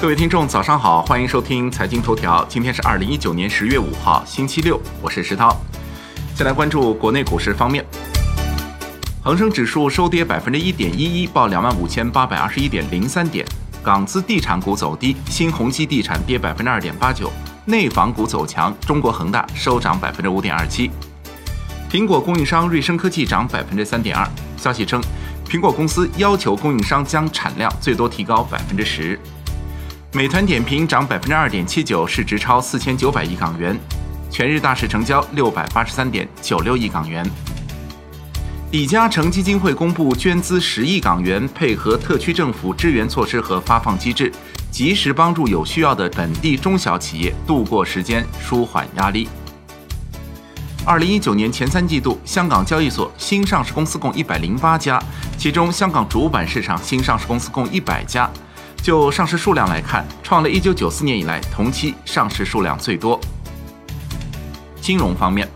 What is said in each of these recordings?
各位听众，早上好，欢迎收听财经头条。今天是二零一九年十月五号，星期六，我是石涛。先来关注国内股市方面，恒生指数收跌百分之一点一一，报两万五千八百二十一点零三点。港资地产股走低，新鸿基地产跌百分之二点八九，内房股走强，中国恒大收涨百分之五点二七。苹果供应商瑞声科技涨百分之三点二。消息称，苹果公司要求供应商将产量最多提高百分之十。美团点评涨百分之二点七九，市值超四千九百亿港元，全日大市成交六百八十三点九六亿港元。李嘉诚基金会公布捐资十亿港元，配合特区政府支援措施和发放机制，及时帮助有需要的本地中小企业度过时间，舒缓压力。二零一九年前三季度，香港交易所新上市公司共一百零八家，其中香港主板市场新上市公司共一百家。就上市数量来看，创了一九九四年以来同期上市数量最多。金融方面，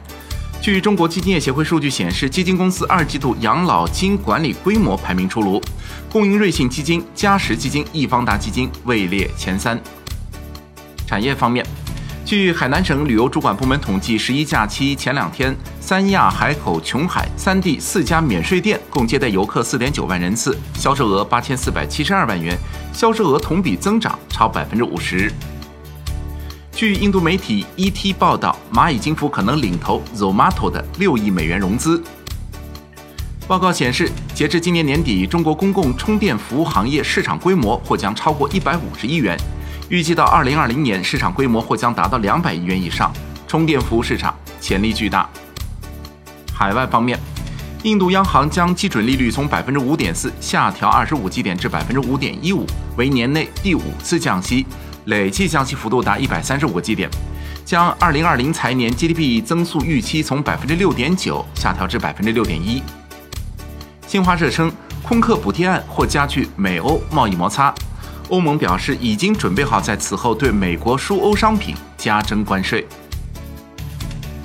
据中国基金业协会数据显示，基金公司二季度养老金管理规模排名出炉，工银瑞信基金、嘉实基金、易方达基金位列前三。产业方面。据海南省旅游主管部门统计，十一假期前两天，三亚、海口、琼海三地四家免税店共接待游客四点九万人次，销售额八千四百七十二万元，销售额同比增长超百分之五十。据印度媒体 ET 报道，蚂蚁金服可能领投 Zomato 的六亿美元融资。报告显示，截至今年年底，中国公共充电服务行业市场规模或将超过一百五十亿元。预计到二零二零年，市场规模或将达到两百亿元以上，充电服务市场潜力巨大。海外方面，印度央行将基准利率从百分之五点四下调二十五基点至百分之五点一五，为年内第五次降息，累计降息幅度达一百三十五个基点，将二零二零财年 GDP 增速预期从百分之六点九下调至百分之六点一。新华社称，空客补贴案或加剧美欧贸易摩擦。欧盟表示已经准备好在此后对美国输欧商品加征关税。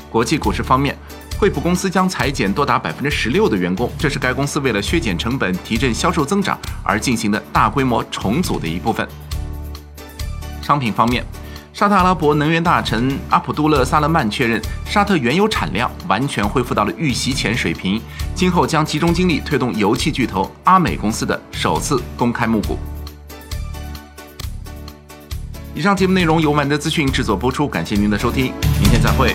国际股市方面，惠普公司将裁减多达百分之十六的员工，这是该公司为了削减成本、提振销售增长而进行的大规模重组的一部分。商品方面，沙特阿拉伯能源大臣阿卜杜勒·萨勒曼确认，沙特原油产量完全恢复到了预袭前水平，今后将集中精力推动油气巨头阿美公司的首次公开募股。以上节目内容由万德资讯制作播出，感谢您的收听，明天再会。